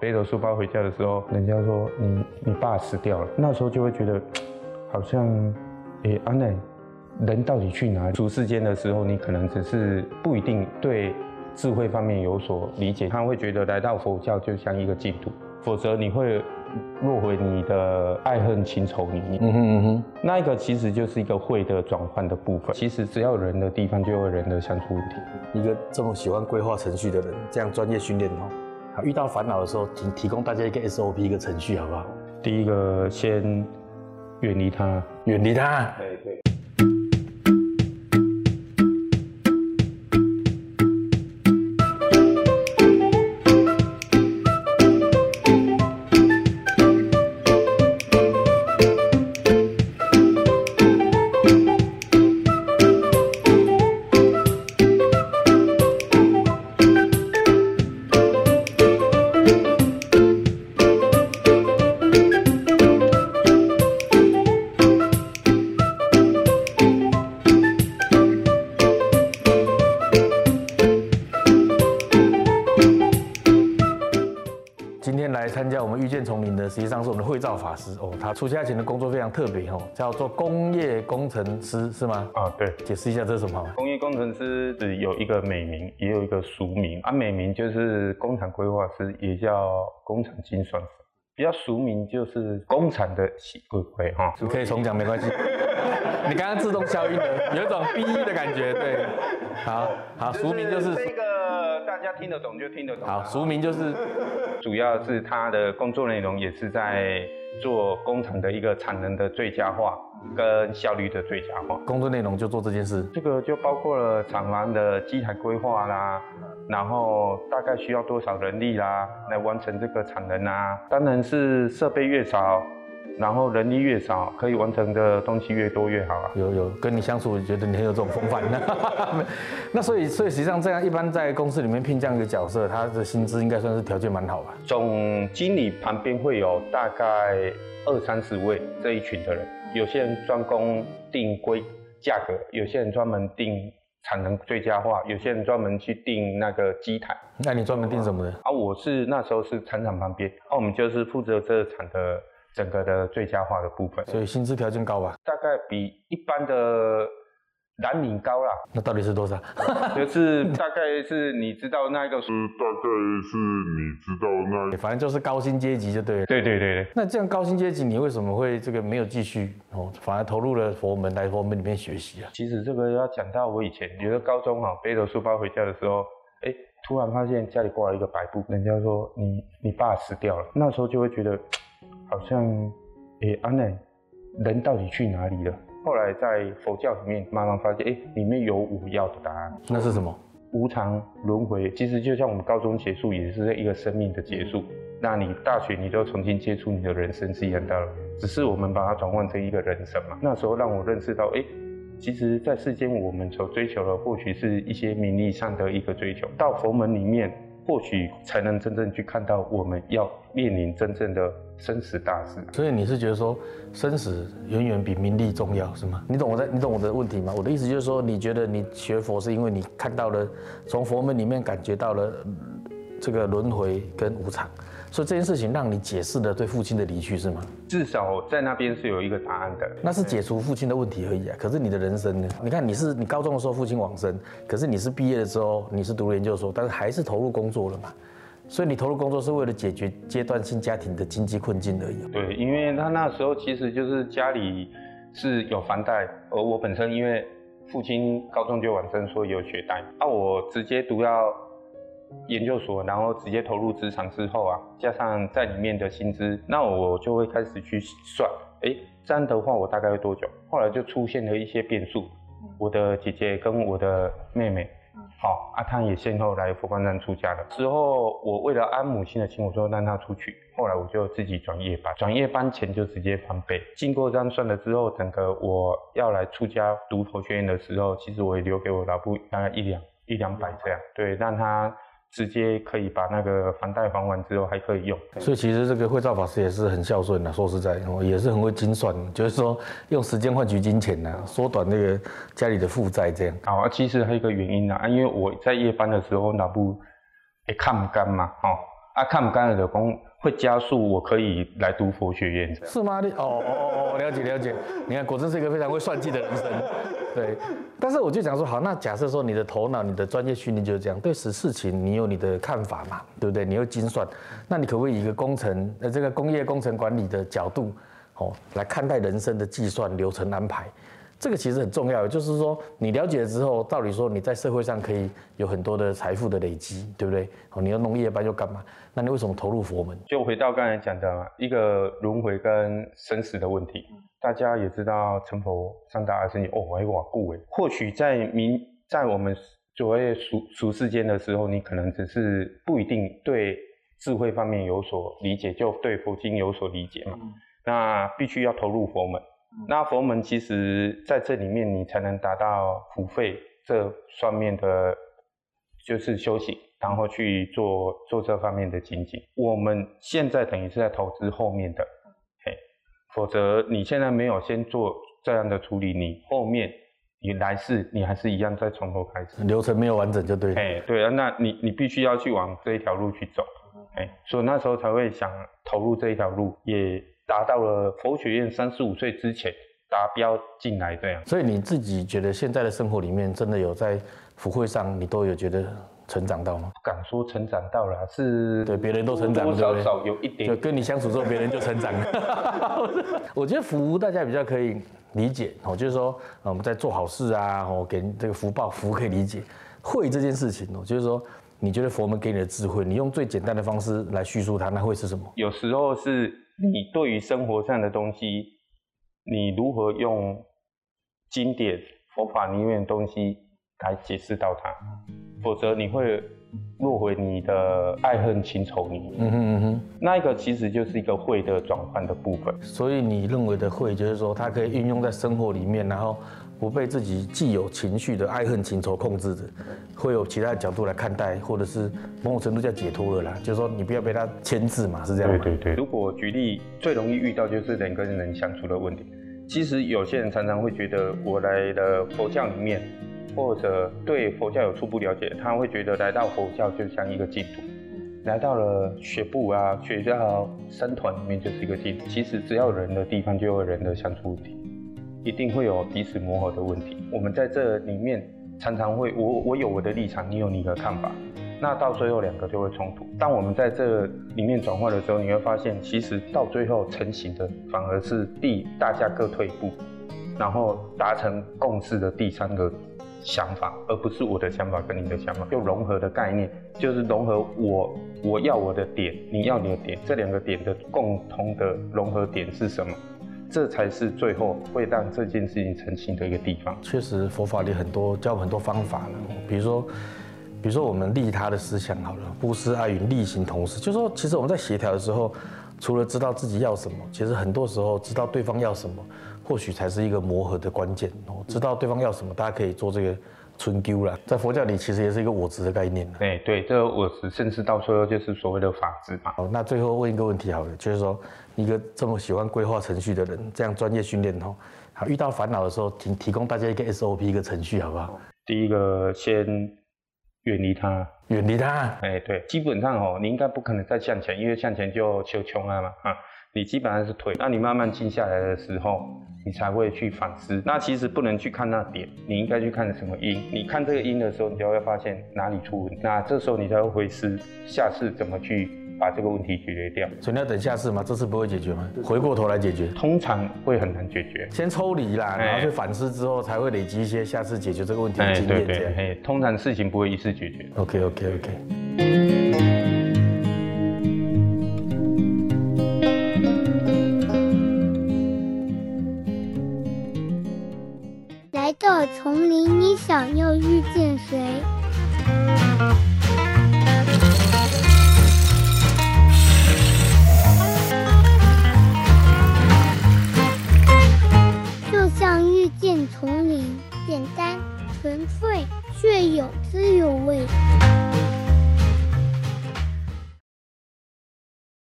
背着书包回家的时候，人家说你你爸死掉了，那时候就会觉得好像，诶，安奈，人到底去哪里？出世间的时候，你可能只是不一定对智慧方面有所理解，他会觉得来到佛教就像一个净土，否则你会落回你的爱恨情仇里面。嗯哼嗯哼，那一个其实就是一个会的转换的部分。其实只要有人的地方，就有人的相处问题。一个这么喜欢规划程序的人，这样专业训练哦，好，遇到烦恼的时候，提提供大家一个 SOP 一个程序，好不好？第一个先远离他，远离他。对对。来参加我们遇见丛林的，实际上是我们的慧照法师哦。他出家前的工作非常特别哦，叫做工业工程师，是吗？啊，对。解释一下这是什么？工业工程师是有一个美名，也有一个俗名。啊，美名就是工厂规划师，也叫工厂精算师。比较俗名就是工厂的喜贵贵哈。你可以重讲没关系。你刚刚自动消音了，有一种 B 的感觉，对。好好，俗名就是这个，大家听得懂就听得懂。好，俗名就是，主要是他的工作内容也是在做工厂的一个产能的最佳化跟效率的最佳化。工作内容就做这件事，这个就包括了厂房的机台规划啦，然后大概需要多少人力啦，来完成这个产能啊。当然是设备越少。然后人力越少，可以完成的东西越多越好啊。有有跟你相处，觉得你很有这种风范。那所以所以实际上这样，一般在公司里面聘这样一个角色，他的薪资应该算是条件蛮好吧？总经理旁边会有大概二三十位这一群的人，有些人专攻定规价格，有些人专门定产能最佳化，有些人专门去定那个机台。那你专门定什么的？啊，我是那时候是厂长旁边，啊，我们就是负责这厂的。整个的最佳化的部分，所以薪资条件高吧？大概比一般的蓝领高啦。那到底是多少？就是大概是你知道那个是大概是你知道那，反正就是高薪阶级就对了。对对对对。那这样高薪阶级，你为什么会这个没有继续哦，反而投入了佛门来佛门里面学习啊？其实这个要讲到我以前，有的高中哈背着书包回家的时候，哎，突然发现家里挂了一个白布，人家说你你爸死掉了，那时候就会觉得。好像，诶，安奈，人到底去哪里了？后来在佛教里面慢慢发现，诶，里面有我要的答案。那是什么？无常轮回。其实就像我们高中结束，也是一个生命的结束。那你大学你都重新接触你的人生是一样的，只是我们把它转换成一个人生嘛。那时候让我认识到，诶，其实，在世间我们所追求的，或许是一些名利上的一个追求。到佛门里面。或许才能真正去看到我们要面临真正的生死大事。所以你是觉得说生死远远比名利重要是吗？你懂我在你懂我的问题吗？我的意思就是说，你觉得你学佛是因为你看到了从佛门里面感觉到了这个轮回跟无常。所以这件事情让你解释了对父亲的离去是吗？至少在那边是有一个答案的。那是解除父亲的问题而已啊。可是你的人生呢？你看你是你高中的时候父亲往生，可是你是毕业的时候你是读研究所，但是还是投入工作了嘛。所以你投入工作是为了解决阶段性家庭的经济困境而已。对，因为他那时候其实就是家里是有房贷，而我本身因为父亲高中就往生，所以有学贷。啊，我直接读到。研究所，然后直接投入职场之后啊，加上在里面的薪资，那我就会开始去算，哎，这样的话我大概会多久？后来就出现了一些变数，我的姐姐跟我的妹妹，好，阿汤也先后来佛光山出家了。之后我为了安母亲的心，我说让她出去。后来我就自己转夜班，转夜班钱就直接翻倍。经过这样算了之后，整个我要来出家读佛学院的时候，其实我也留给我老婆大概一两一两百这样，对，让她。直接可以把那个房贷还完之后还可以用，所以其实这个会照法师也是很孝顺的。说实在，也是很会精算，就是说用时间换取金钱呐，缩短那个家里的负债这样。啊，其实还有一个原因啊，因为我在夜班的时候脑部也看不干嘛，哦，啊，看不干的功会加速我可以来读佛学院。是吗？你哦哦哦哦，了解了解。你看，果真是一个非常会算计的人生。对，但是我就想说，好，那假设说你的头脑、你的专业训练就是这样，对事事情你有你的看法嘛，对不对？你又精算，那你可不可以一个工程呃这个工业工程管理的角度，哦，来看待人生的计算流程安排？这个其实很重要，就是说你了解了之后，道理说你在社会上可以有很多的财富的累积，对不对？哦，你要弄夜班又干嘛？那你为什么投入佛门？就回到刚才讲的，一个轮回跟生死的问题。大家也知道成佛上大阿僧祇，哦，还瓦固哎。或许在民在我们所谓俗俗世间的时候，你可能只是不一定对智慧方面有所理解，就对佛经有所理解嘛。那必须要投入佛门。那佛门其实在这里面，你才能达到普费这方面的，就是修行，然后去做做这方面的精进。我们现在等于是在投资后面的。否则你现在没有先做这样的处理，你后面你来世你还是一样再从头开始，流程没有完整就对。哎，对啊，那你你必须要去往这一条路去走，哎，所以那时候才会想投入这一条路，也达到了佛学院三十五岁之前达标进来这样。所以你自己觉得现在的生活里面真的有在福会上，你都有觉得？成长到吗？不敢说成长到了，是对别人都成长，多少少有一点。就跟你相处之后，别人就成长了。我觉得福大家比较可以理解哦，就是说我们在做好事啊，哦给这个福报，福可以理解。会这件事情哦，就是说你觉得佛门给你的智慧，你用最简单的方式来叙述它，那会是什么？有时候是你对于生活上的东西，你如何用经典佛法里面的东西来解释到它。否则你会落回你的爱恨情仇里面。嗯哼嗯哼，那一个其实就是一个会的转换的部分。所以你认为的会，就是说它可以运用在生活里面，然后不被自己既有情绪的爱恨情仇控制着，会有其他的角度来看待，或者是某种程度叫解脱了啦。就是说你不要被它牵制嘛，是这样吗？对对对。如果举例最容易遇到就是人跟人相处的问题。其实有些人常常会觉得我来了佛教里面。或者对佛教有初步了解，他会觉得来到佛教就像一个净土，来到了学部啊、学校、僧团里面就是一个净土。其实只要人的地方就有人的相处问题，一定会有彼此磨合的问题。我们在这里面常常会，我我有我的立场，你有你的看法，那到最后两个就会冲突。当我们在这里面转换的时候，你会发现，其实到最后成型的反而是第大家各退一步，然后达成共识的第三个。想法，而不是我的想法跟你的想法，就融合的概念，就是融合我我要我的点，你要你的点，这两个点的共同的融合点是什么？这才是最后会让这件事情成型的一个地方。确实，佛法里很多教很多方法了，比如说，比如说我们利他的思想好了，布施爱与利行同时，就说其实我们在协调的时候，除了知道自己要什么，其实很多时候知道对方要什么。或许才是一个磨合的关键哦。知道对方要什么，大家可以做这个春丢了。在佛教里，其实也是一个我执的概念。哎，对，这个我执，甚至到最后就是所谓的法治嘛。好，那最后问一个问题好了，就是说，一个这么喜欢规划程序的人，这样专业训练哦，好，遇到烦恼的时候，提提供大家一个 SOP 一个程序，好不好？第一个，先远离他，远离他。哎，对，基本上哦，你应该不可能再向前，因为向前就求穷了嘛，啊。你基本上是退，那你慢慢静下来的时候，你才会去反思。那其实不能去看那点，你应该去看什么因。你看这个因的时候，你就会发现哪里出问题。那这时候你才会回思，下次怎么去把这个问题解决掉。所以你要等下次吗？这次不会解决吗？回过头来解决，通常会很难解决。先抽离啦，然后去反思之后，才会累积一些下次解决这个问题的经验。对对，通常事情不会一次解决。OK OK OK。到丛林，你想要遇见谁？